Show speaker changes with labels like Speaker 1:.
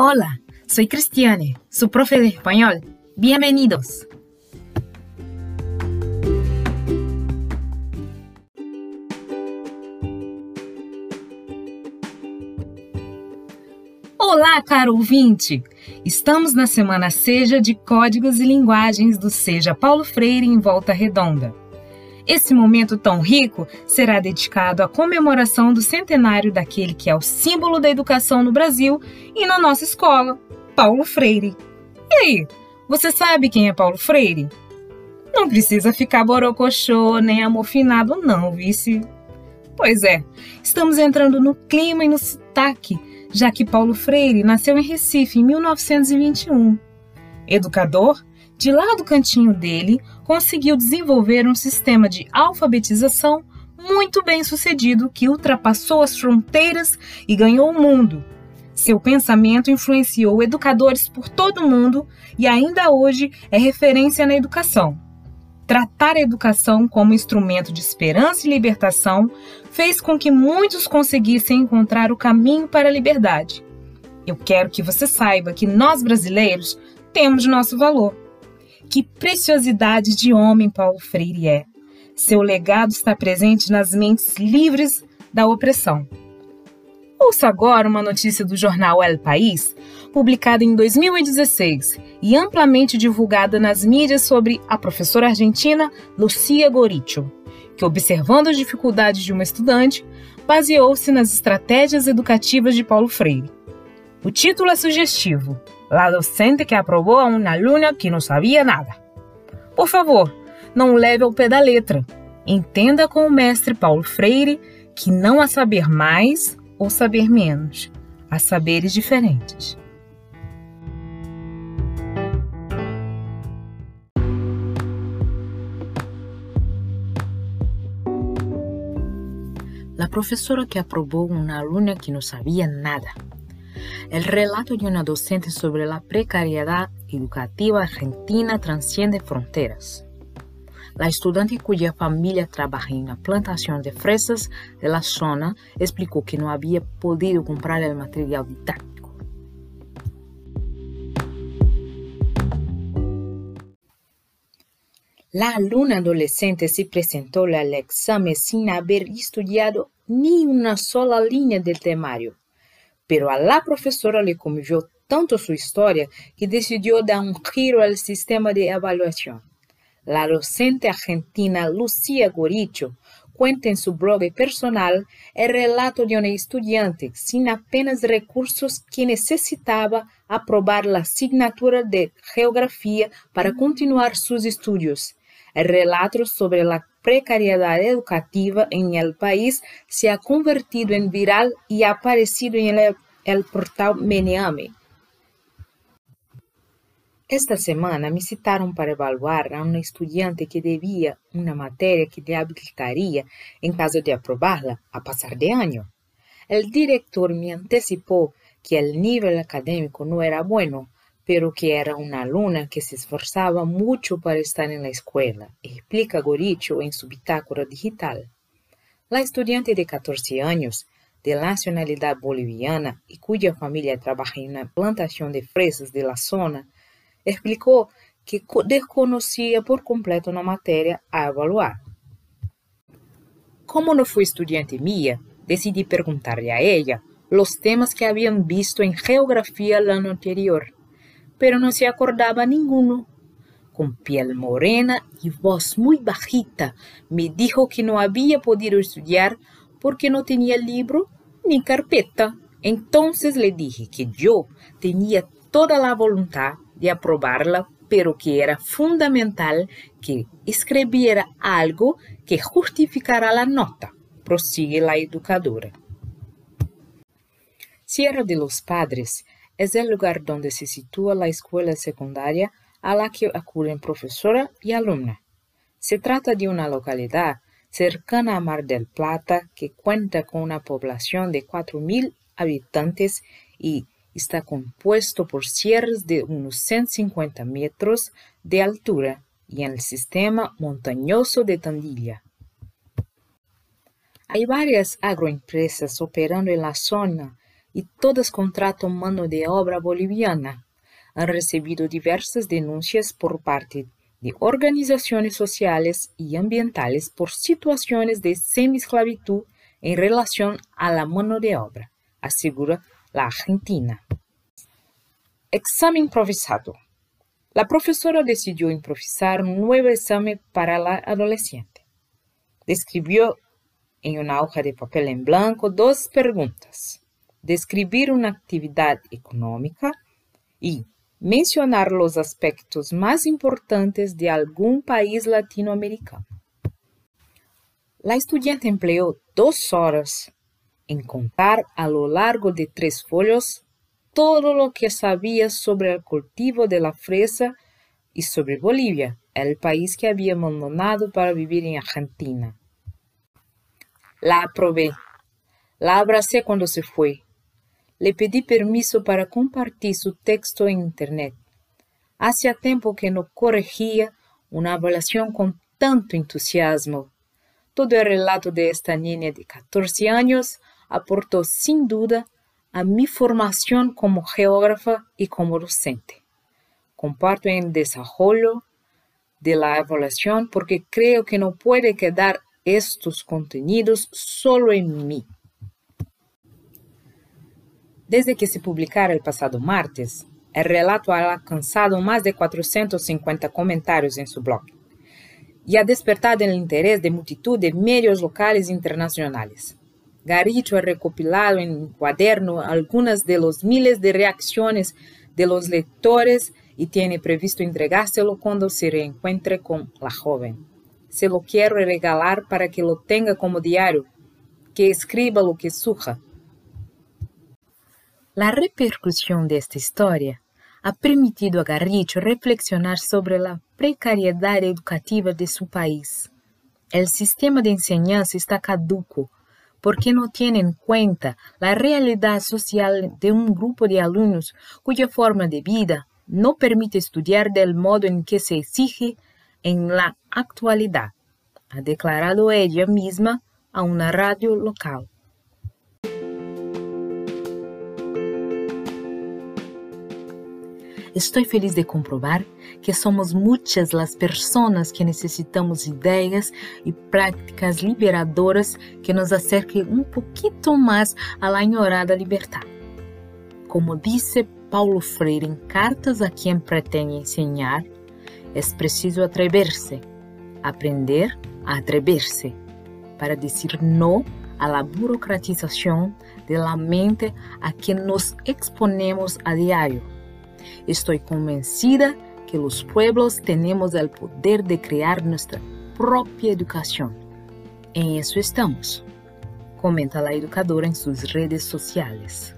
Speaker 1: Hola, soy Cristiane, su profe de español. Bienvenidos. Olá, caro ouvinte! Estamos na semana Seja de Códigos e Linguagens do Seja Paulo Freire em Volta Redonda. Esse momento tão rico será dedicado à comemoração do centenário daquele que é o símbolo da educação no Brasil e na nossa escola, Paulo Freire. E aí, você sabe quem é Paulo Freire? Não precisa ficar borocochô nem amofinado, não, vice. Pois é, estamos entrando no clima e no sotaque, já que Paulo Freire nasceu em Recife em 1921. Educador, de lá do cantinho dele, conseguiu desenvolver um sistema de alfabetização muito bem sucedido que ultrapassou as fronteiras e ganhou o mundo. Seu pensamento influenciou educadores por todo o mundo e ainda hoje é referência na educação. Tratar a educação como instrumento de esperança e libertação fez com que muitos conseguissem encontrar o caminho para a liberdade. Eu quero que você saiba que nós brasileiros temos nosso valor que preciosidade de homem Paulo Freire é! Seu legado está presente nas mentes livres da opressão. Ouça agora uma notícia do jornal El País, publicada em 2016 e amplamente divulgada nas mídias sobre a professora argentina Lucia Goricho, que, observando as dificuldades de uma estudante, baseou-se nas estratégias educativas de Paulo Freire. O título é sugestivo: La docente que aprobou a uma aluna que não sabia nada. Por favor, não leve ao pé da letra. Entenda com o mestre Paulo Freire que não há saber mais ou saber menos, há saberes diferentes.
Speaker 2: La professora que aprobou uma aluna que não sabia nada. El relato de una docente sobre la precariedad educativa argentina trasciende fronteras. La estudiante cuya familia trabaja en la plantación de fresas de la zona explicó que no había podido comprar el material didáctico. La alumna adolescente se presentó al examen sin haber estudiado ni una sola línea del temario pero a la professora le conmovió tanto su historia que decidió dar un giro al sistema de evaluación. La docente argentina Lucía Goricho cuenta en su blog personal el relato de una estudiante sin apenas recursos que necesitaba aprobar la asignatura de geografía para continuar sus estudios. El relato sobre la precariedad educativa en el país se ha convertido en viral y ha aparecido en el, el portal Meneame. Esta semana me citaram para evaluar a uma estudante que devia uma matéria que lhe habilitaria, em caso de aprová-la, a passar de ano. O diretor me antecipou que o nível acadêmico não era bueno, pero que era uma aluna que se esforçava muito para estar na escola, explica Goricho em sua bitácora digital. La estudante de 14 anos, de nacionalidade boliviana e cuja família trabalha na plantação de fresas de la zona, explicou que desconhecia por completo na matéria a evaluar. Como não fui estudante minha, decidi perguntar-lhe a ela os temas que haviam visto em geografia no ano anterior pero no se acordaba ninguno. Con piel morena y voz muy bajita, me dijo que no había podido estudiar porque no tenía libro ni carpeta. Entonces le dije que yo tenía toda la voluntad de aprobarla, pero que era fundamental que escribiera algo que justificara la nota, prosigue la educadora. Sierra de los Padres es el lugar donde se sitúa la escuela secundaria a la que acuden profesora y alumna. Se trata de una localidad cercana a Mar del Plata que cuenta con una población de 4.000 habitantes y está compuesto por sierras de unos 150 metros de altura y en el sistema montañoso de Tandilla. Hay varias agroempresas operando en la zona y todas contratan mano de obra boliviana. Han recibido diversas denuncias por parte de organizaciones sociales y ambientales por situaciones de semi-esclavitud en relación a la mano de obra, asegura la Argentina. Examen improvisado. La profesora decidió improvisar un nuevo examen para la adolescente. Describió en una hoja de papel en blanco dos preguntas. Describir una actividad económica y mencionar los aspectos más importantes de algún país latinoamericano. La estudiante empleó dos horas en contar a lo largo de tres folios todo lo que sabía sobre el cultivo de la fresa y sobre Bolivia, el país que había abandonado para vivir en Argentina. La aprobé. La abracé cuando se fue. Le pedí permiso para compartir su texto en Internet. Hacía tiempo que no corregía una evaluación con tanto entusiasmo. Todo el relato de esta niña de 14 años aportó sin duda a mi formación como geógrafa y como docente. Comparto el desarrollo de la evaluación porque creo que no puede quedar estos contenidos solo en mí. Desde que se publicara el pasado martes, el relato ha alcanzado más de 450 comentarios en su blog y ha despertado el interés de multitud de medios locales e internacionales. Garito ha recopilado en cuaderno algunas de los miles de reacciones de los lectores y tiene previsto entregárselo cuando se reencuentre con la joven. Se lo quiero regalar para que lo tenga como diario, que escriba lo que surja. La repercusión de esta historia ha permitido a Garricho reflexionar sobre la precariedad educativa de su país. El sistema de enseñanza está caduco porque no tiene en cuenta la realidad social de un grupo de alumnos cuya forma de vida no permite estudiar del modo en que se exige en la actualidad, ha declarado ella misma a una radio local. Estoy feliz de comprobar que somos muchas las personas que necesitamos ideas y prácticas liberadoras que nos acerquen un poquito más a la añorada libertad. Como dice Paulo Freire en Cartas a quien pretende enseñar, es preciso atreverse, aprender a atreverse, para decir no a la burocratización de la mente a que nos exponemos a diario Estoy convencida que los pueblos tenemos el poder de crear nuestra propia educación. En eso estamos, comenta la educadora en sus redes sociales.